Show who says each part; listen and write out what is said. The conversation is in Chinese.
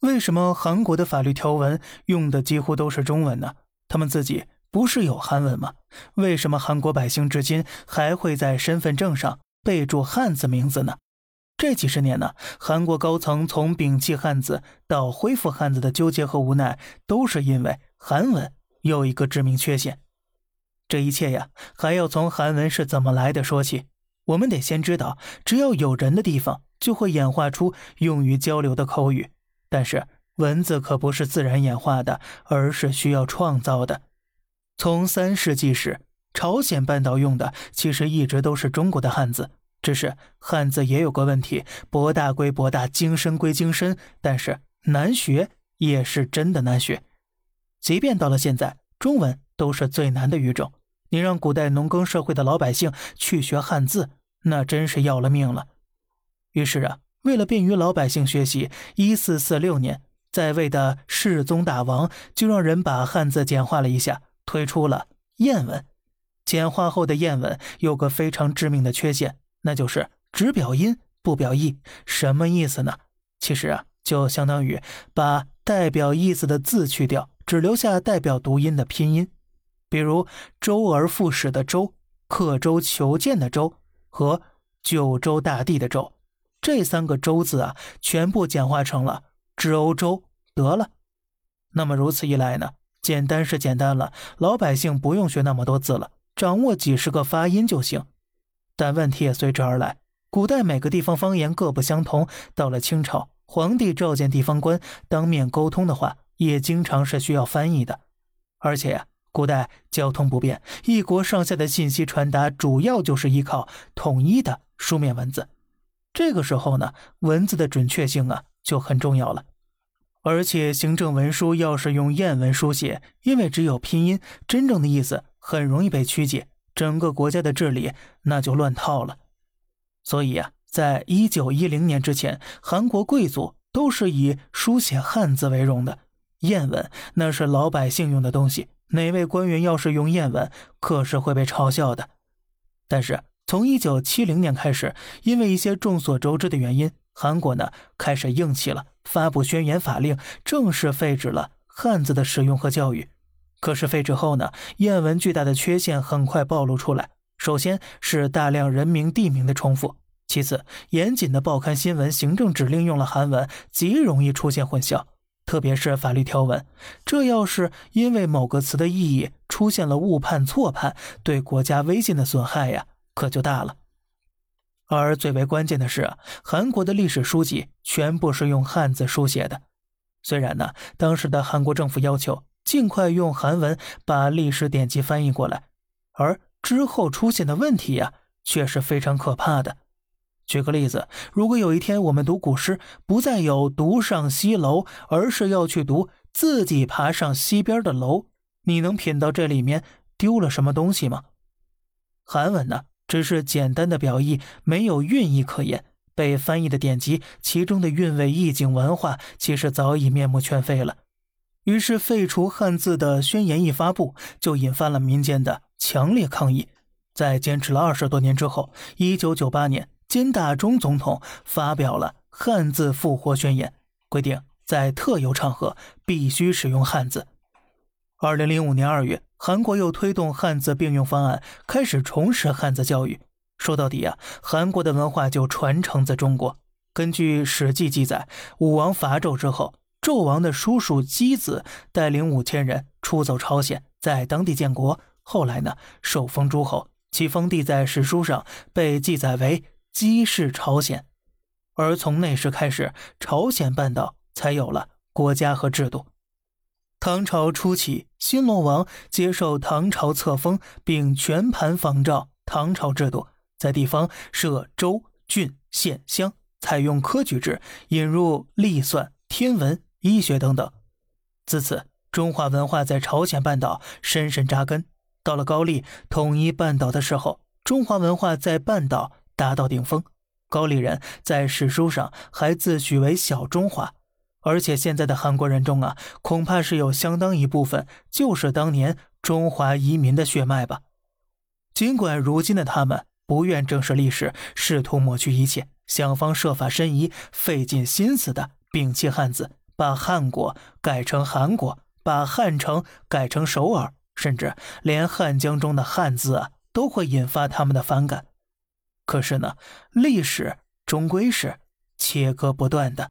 Speaker 1: 为什么韩国的法律条文用的几乎都是中文呢？他们自己不是有韩文吗？为什么韩国百姓至今还会在身份证上备注汉字名字呢？这几十年呢，韩国高层从摒弃汉字到恢复汉字的纠结和无奈，都是因为韩文有一个致命缺陷。这一切呀，还要从韩文是怎么来的说起。我们得先知道，只要有人的地方，就会演化出用于交流的口语。但是文字可不是自然演化的，而是需要创造的。从三世纪时，朝鲜半岛用的其实一直都是中国的汉字，只是汉字也有个问题：博大归博大，精深归精深，但是难学也是真的难学。即便到了现在，中文都是最难的语种。你让古代农耕社会的老百姓去学汉字，那真是要了命了。于是啊。为了便于老百姓学习，一四四六年，在位的世宗大王就让人把汉字简化了一下，推出了谚文。简化后的谚文有个非常致命的缺陷，那就是只表音不表意。什么意思呢？其实啊，就相当于把代表意思的字去掉，只留下代表读音的拼音。比如“周而复始”的“周”，“刻舟求剑”的“舟”和“九州大地”的“州”。这三个“周”字啊，全部简化成了“知欧洲”得了。那么如此一来呢，简单是简单了，老百姓不用学那么多字了，掌握几十个发音就行。但问题也随之而来。古代每个地方方言各不相同，到了清朝，皇帝召见地方官，当面沟通的话，也经常是需要翻译的。而且呀，古代交通不便，一国上下的信息传达主要就是依靠统一的书面文字。这个时候呢，文字的准确性啊就很重要了。而且行政文书要是用谚文书写，因为只有拼音，真正的意思很容易被曲解，整个国家的治理那就乱套了。所以啊，在一九一零年之前，韩国贵族都是以书写汉字为荣的。谚文那是老百姓用的东西，哪位官员要是用谚文，可是会被嘲笑的。但是。从一九七零年开始，因为一些众所周知的原因，韩国呢开始硬气了，发布宣言法令，正式废止了汉字的使用和教育。可是废止后呢，谚文巨大的缺陷很快暴露出来。首先是大量人名地名的重复，其次严谨的报刊新闻、行政指令用了韩文，极容易出现混淆，特别是法律条文，这要是因为某个词的意义出现了误判错判，对国家威信的损害呀。可就大了，而最为关键的是，韩国的历史书籍全部是用汉字书写的。虽然呢，当时的韩国政府要求尽快用韩文把历史典籍翻译过来，而之后出现的问题呀，却是非常可怕的。举个例子，如果有一天我们读古诗，不再有“独上西楼”，而是要去读“自己爬上西边的楼”，你能品到这里面丢了什么东西吗？韩文呢？只是简单的表意，没有韵意可言。被翻译的典籍，其中的韵味、意境、文化，其实早已面目全非了。于是，废除汉字的宣言一发布，就引发了民间的强烈抗议。在坚持了二十多年之后，一九九八年，金大中总统发表了汉字复活宣言，规定在特有场合必须使用汉字。二零零五年二月。韩国又推动汉字并用方案，开始重拾汉字教育。说到底啊，韩国的文化就传承自中国。根据《史记》记载，武王伐纣之后，纣王的叔叔箕子带领五千人出走朝鲜，在当地建国。后来呢，受封诸侯，其封地在史书上被记载为姬氏朝鲜。而从那时开始，朝鲜半岛才有了国家和制度。唐朝初期，新罗王接受唐朝册封，并全盘仿照唐朝制度，在地方设州、郡、县、乡，采用科举制，引入历算、天文、医学等等。自此，中华文化在朝鲜半岛深深扎根。到了高丽统一半岛的时候，中华文化在半岛达到顶峰。高丽人在史书上还自诩为小中华。而且现在的韩国人中啊，恐怕是有相当一部分就是当年中华移民的血脉吧。尽管如今的他们不愿正视历史，试图抹去一切，想方设法申遗，费尽心思的摒弃汉字，把汉国改成韩国，把汉城改成首尔，甚至连汉江中的汉字啊，都会引发他们的反感。可是呢，历史终归是切割不断的。